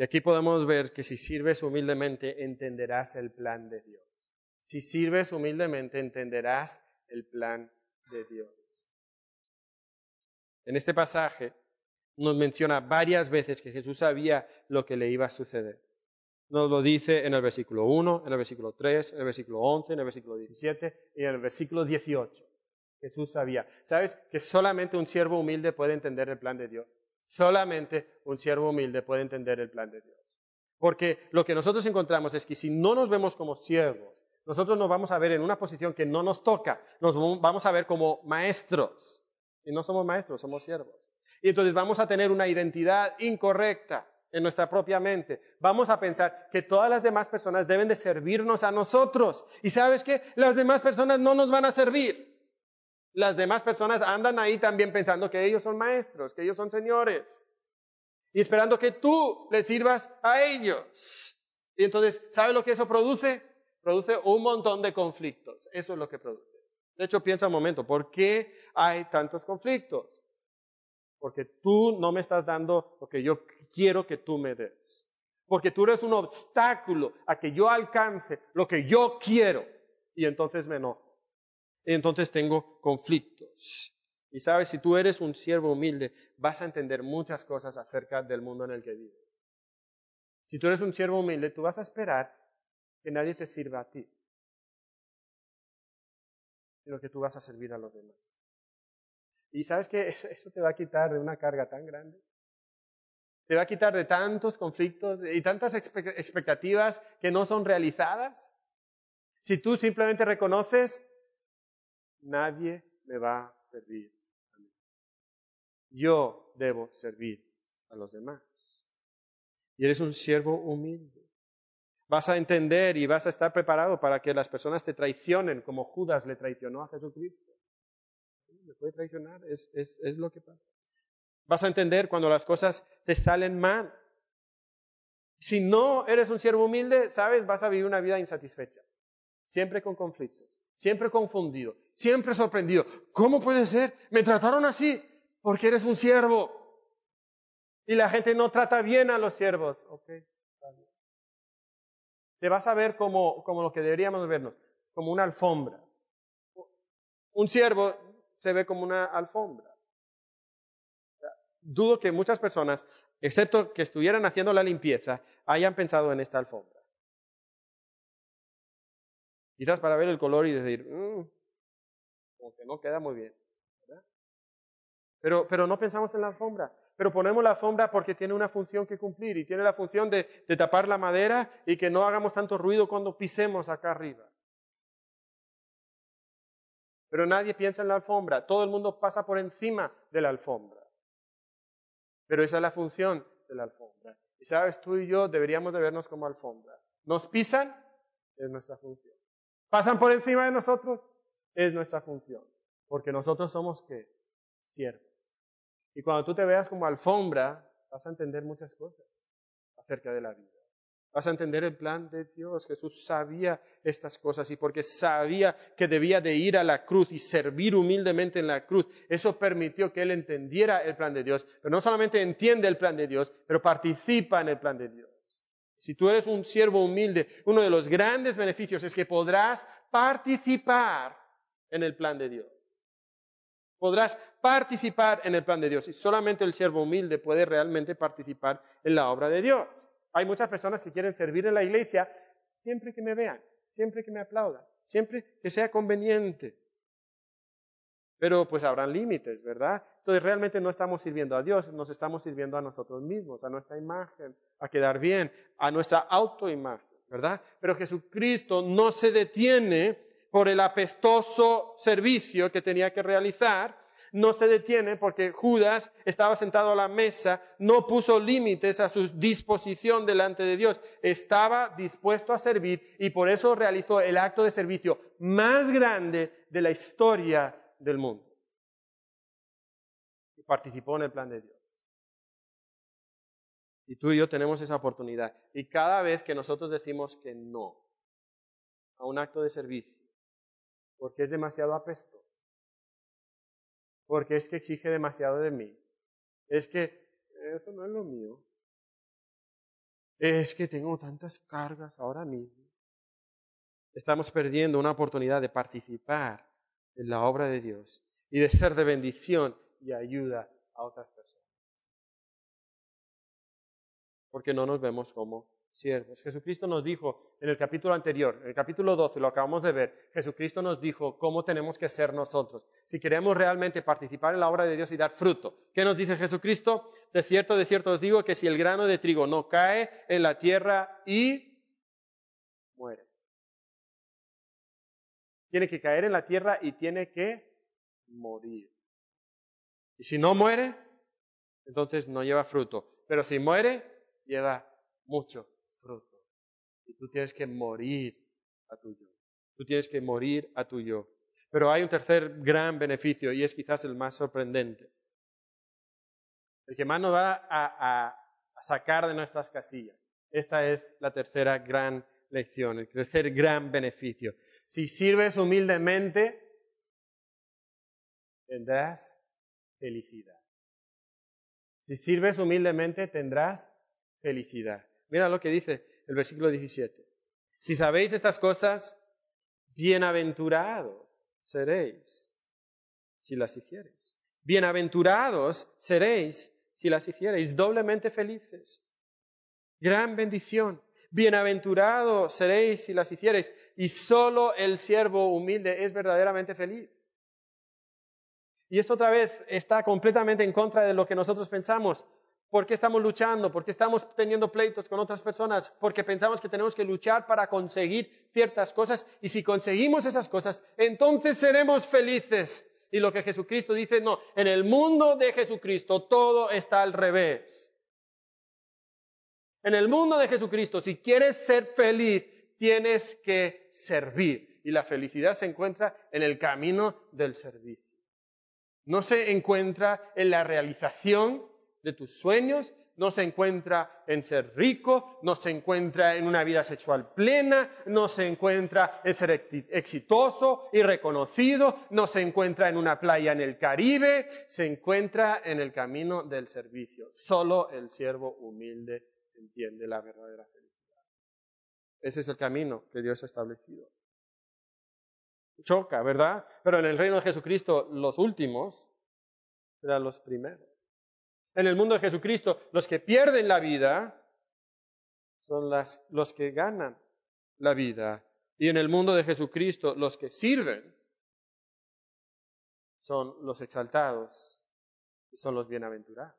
Y aquí podemos ver que si sirves humildemente entenderás el plan de Dios. Si sirves humildemente entenderás el plan de Dios. En este pasaje nos menciona varias veces que Jesús sabía lo que le iba a suceder. Nos lo dice en el versículo 1, en el versículo 3, en el versículo 11, en el versículo 17 y en el versículo 18. Jesús sabía. ¿Sabes que solamente un siervo humilde puede entender el plan de Dios? Solamente un siervo humilde puede entender el plan de Dios. Porque lo que nosotros encontramos es que si no nos vemos como siervos, nosotros nos vamos a ver en una posición que no nos toca, nos vamos a ver como maestros. Y no somos maestros, somos siervos. Y entonces vamos a tener una identidad incorrecta en nuestra propia mente. Vamos a pensar que todas las demás personas deben de servirnos a nosotros. Y sabes qué? Las demás personas no nos van a servir. Las demás personas andan ahí también pensando que ellos son maestros, que ellos son señores. Y esperando que tú les sirvas a ellos. Y entonces, ¿sabes lo que eso produce? Produce un montón de conflictos. Eso es lo que produce. De hecho, piensa un momento, ¿por qué hay tantos conflictos? porque tú no me estás dando lo que yo quiero que tú me des. Porque tú eres un obstáculo a que yo alcance lo que yo quiero. Y entonces me enojo. Entonces tengo conflictos. Y sabes, si tú eres un siervo humilde, vas a entender muchas cosas acerca del mundo en el que vives. Si tú eres un siervo humilde, tú vas a esperar que nadie te sirva a ti, sino que tú vas a servir a los demás. Y sabes que *laughs* eso te va a quitar de una carga tan grande. Te va a quitar de tantos conflictos y tantas expectativas que no son realizadas. Si tú simplemente reconoces, nadie me va a servir a mí. Yo debo servir a los demás. Y eres un siervo humilde. Vas a entender y vas a estar preparado para que las personas te traicionen como Judas le traicionó a Jesucristo me puede traicionar, es, lo que pasa. Vas a entender cuando las cosas te salen mal. Si no eres un siervo humilde, sabes, vas a vivir una vida insatisfecha. Siempre con conflictos, siempre confundido, siempre sorprendido. ¿Cómo puede ser? Me trataron así porque eres un siervo. Y la gente no trata bien a los siervos. Okay, Te vas a ver como, como lo que deberíamos vernos, como una alfombra. Un siervo se ve como una alfombra. Dudo que muchas personas, excepto que estuvieran haciendo la limpieza, hayan pensado en esta alfombra. Quizás para ver el color y decir, mm, como que no queda muy bien. Pero, pero no pensamos en la alfombra. Pero ponemos la alfombra porque tiene una función que cumplir y tiene la función de tapar la madera y que no hagamos tanto ruido cuando pisemos acá arriba. Pero nadie piensa en la alfombra, todo el mundo pasa por encima de la alfombra. Pero esa es la función de la alfombra. Y sabes, tú y yo deberíamos de vernos como alfombra. Nos pisan, es nuestra función. Pasan por encima de nosotros, es nuestra función. Porque nosotros somos qué? Siervos. Y cuando tú te veas como alfombra, vas a entender muchas cosas acerca de la vida. Vas a entender el plan de Dios. Jesús sabía estas cosas y porque sabía que debía de ir a la cruz y servir humildemente en la cruz, eso permitió que él entendiera el plan de Dios. Pero no solamente entiende el plan de Dios, pero participa en el plan de Dios. Si tú eres un siervo humilde, uno de los grandes beneficios es que podrás participar en el plan de Dios. Podrás participar en el plan de Dios y solamente el siervo humilde puede realmente participar en la obra de Dios. Hay muchas personas que quieren servir en la iglesia siempre que me vean, siempre que me aplaudan, siempre que sea conveniente. Pero pues habrán límites, ¿verdad? Entonces realmente no estamos sirviendo a Dios, nos estamos sirviendo a nosotros mismos, a nuestra imagen, a quedar bien, a nuestra autoimagen, ¿verdad? Pero Jesucristo no se detiene por el apestoso servicio que tenía que realizar, no se detiene porque Judas estaba sentado a la mesa, no puso límites a su disposición delante de Dios, estaba dispuesto a servir y por eso realizó el acto de servicio más grande de la historia del mundo. Y participó en el plan de Dios. Y tú y yo tenemos esa oportunidad. Y cada vez que nosotros decimos que no a un acto de servicio, porque es demasiado apestoso, porque es que exige demasiado de mí. Es que eso no es lo mío. Es que tengo tantas cargas ahora mismo. Estamos perdiendo una oportunidad de participar en la obra de Dios y de ser de bendición y ayuda a otras personas. Porque no nos vemos como siervos. Jesucristo nos dijo en el capítulo anterior, en el capítulo 12, lo acabamos de ver, Jesucristo nos dijo cómo tenemos que ser nosotros. Si queremos realmente participar en la obra de Dios y dar fruto. ¿Qué nos dice Jesucristo? De cierto, de cierto os digo que si el grano de trigo no cae en la tierra y muere. Tiene que caer en la tierra y tiene que morir. Y si no muere, entonces no lleva fruto. Pero si muere, lleva mucho. Y tú tienes que morir a tu yo. Tú tienes que morir a tu yo. Pero hay un tercer gran beneficio y es quizás el más sorprendente. El que más nos va a, a sacar de nuestras casillas. Esta es la tercera gran lección, el tercer gran beneficio. Si sirves humildemente, tendrás felicidad. Si sirves humildemente, tendrás felicidad. Mira lo que dice el versículo 17. Si sabéis estas cosas, bienaventurados seréis si las hiciereis. Bienaventurados seréis si las hiciereis, doblemente felices. Gran bendición. Bienaventurados seréis si las hiciereis. Y solo el siervo humilde es verdaderamente feliz. Y esto otra vez está completamente en contra de lo que nosotros pensamos. ¿Por qué estamos luchando? ¿Por qué estamos teniendo pleitos con otras personas? Porque pensamos que tenemos que luchar para conseguir ciertas cosas y si conseguimos esas cosas, entonces seremos felices. Y lo que Jesucristo dice, no, en el mundo de Jesucristo todo está al revés. En el mundo de Jesucristo, si quieres ser feliz, tienes que servir. Y la felicidad se encuentra en el camino del servicio. No se encuentra en la realización de tus sueños, no se encuentra en ser rico, no se encuentra en una vida sexual plena, no se encuentra en ser exitoso y reconocido, no se encuentra en una playa en el Caribe, se encuentra en el camino del servicio. Solo el siervo humilde entiende la verdadera felicidad. Ese es el camino que Dios ha establecido. Choca, ¿verdad? Pero en el reino de Jesucristo los últimos eran los primeros. En el mundo de Jesucristo, los que pierden la vida son los que ganan la vida. Y en el mundo de Jesucristo, los que sirven son los exaltados y son los bienaventurados.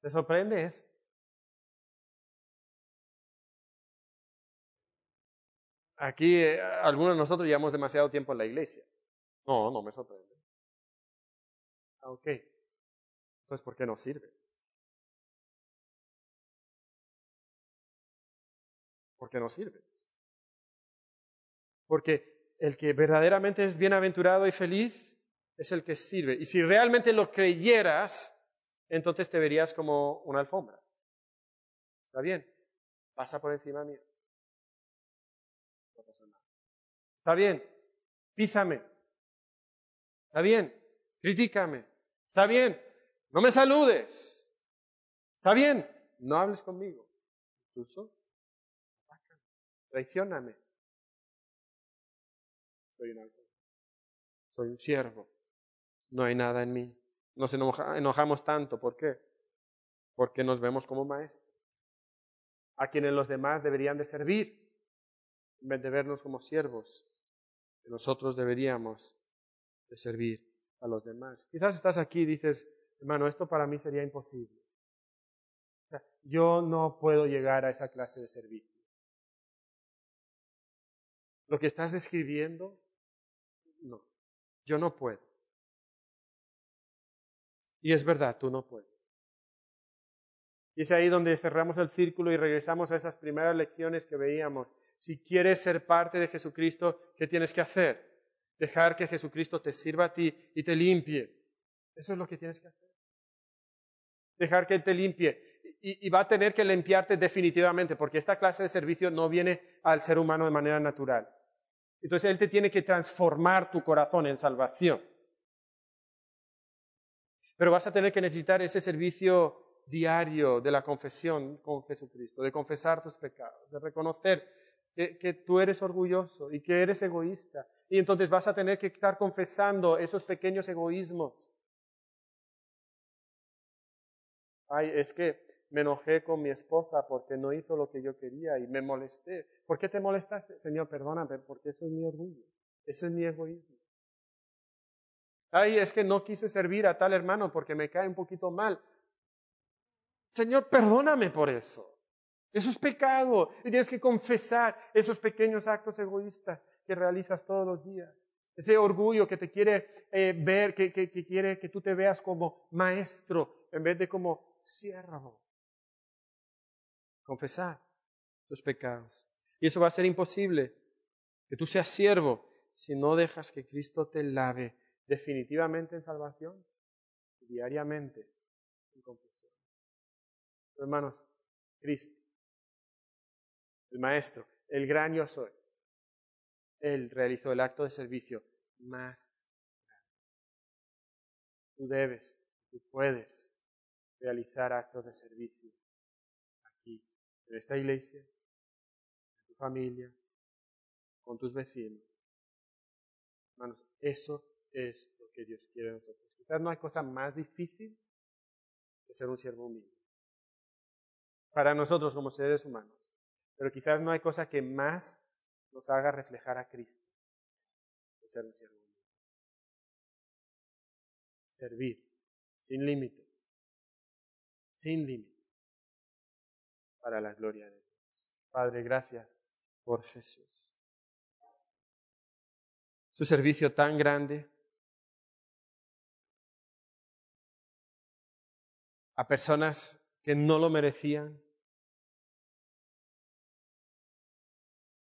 ¿Te sorprende eso? Aquí eh, algunos de nosotros llevamos demasiado tiempo en la iglesia. No, no me sorprende. Ok. Entonces, ¿por qué no sirves? ¿Por qué no sirves? Porque el que verdaderamente es bienaventurado y feliz es el que sirve. Y si realmente lo creyeras, entonces te verías como una alfombra. ¿Está bien? pasa por encima mío. No pasa nada. Está bien, písame. Está bien, critícame. Está bien, no me saludes. Está bien, no hables conmigo. Incluso, traicioname. Soy un Soy un siervo. No hay nada en mí. Nos enojamos tanto. ¿Por qué? Porque nos vemos como maestros. A quienes los demás deberían de servir. En vez de vernos como siervos. Nosotros deberíamos de servir a los demás. Quizás estás aquí y dices, hermano, esto para mí sería imposible. yo no puedo llegar a esa clase de servicio. Lo que estás describiendo, no, yo no puedo. Y es verdad, tú no puedes. Y es ahí donde cerramos el círculo y regresamos a esas primeras lecciones que veíamos. Si quieres ser parte de Jesucristo, ¿qué tienes que hacer? Dejar que Jesucristo te sirva a ti y te limpie. Eso es lo que tienes que hacer. Dejar que te limpie. Y, va a tener que limpiarte definitivamente, porque esta clase de servicio no viene al ser humano de manera natural. Entonces Él te tiene que transformar tu corazón en salvación. Pero vas a tener que necesitar ese servicio diario de la confesión con Jesucristo, de confesar tus pecados, de reconocer que, tú eres orgulloso y que eres egoísta. Y entonces vas a tener que estar confesando esos pequeños egoísmos. Ay, es que me enojé con mi esposa porque no hizo lo que yo quería y me molesté. ¿Por qué te molestaste? Señor, perdóname, porque eso es mi orgullo. Ese es mi egoísmo. Ay, es que no quise servir a tal hermano porque me cae un poquito mal. Señor, perdóname por eso. Eso es pecado. Y tienes que confesar esos pequeños actos egoístas que realizas todos los días. Ese orgullo que te quiere eh, ver, que, quiere que tú te veas como maestro en vez de como siervo. Confesar tus pecados. Y eso va a ser imposible, que tú seas siervo, si no dejas que Cristo te lave definitivamente en salvación, diariamente en confesión. Hermanos, Cristo el maestro, el gran yo soy. Él realizó el acto de servicio más grande. Tú debes, tú puedes realizar actos de servicio aquí, en esta iglesia, en tu familia, con tus vecinos. Hermanos, eso es lo que Dios quiere de nosotros. Quizás no hay cosa más difícil que ser un siervo humilde. Para nosotros como seres humanos. Pero quizás no hay cosa que más nos haga reflejar a Cristo que ser un siervo. Servir sin límites, sin límites, para la gloria de Dios. Padre, gracias por Jesús. Su servicio tan grande a personas que no lo merecían,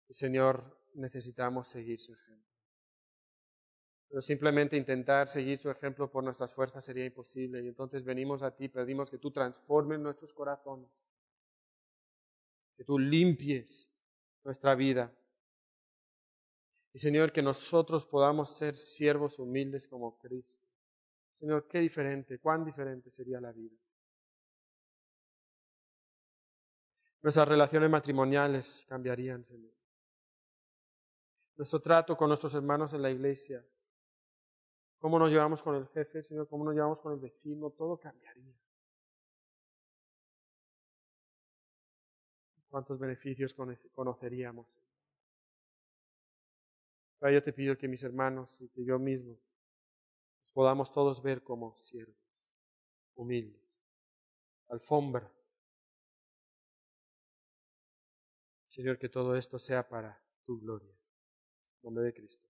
Señor, necesitamos seguir su ejemplo. Pero simplemente intentar seguir su ejemplo por nuestras fuerzas sería imposible. Y entonces venimos a ti, pedimos que tú transformes nuestros corazones, que tú limpies nuestra vida. Y Señor, que nosotros podamos ser siervos humildes como Cristo. Señor, qué diferente, cuán diferente sería la vida. Nuestras relaciones matrimoniales cambiarían, Señor nuestro trato con nuestros hermanos en la iglesia, cómo nos llevamos con el jefe, Señor, cómo nos llevamos con el vecino, todo cambiaría. ¿Cuántos beneficios conoceríamos? Ahora yo te pido que mis hermanos y que yo mismo nos podamos todos ver como siervos, humildes, alfombra. Señor, que todo esto sea para tu gloria nombre de Cristo.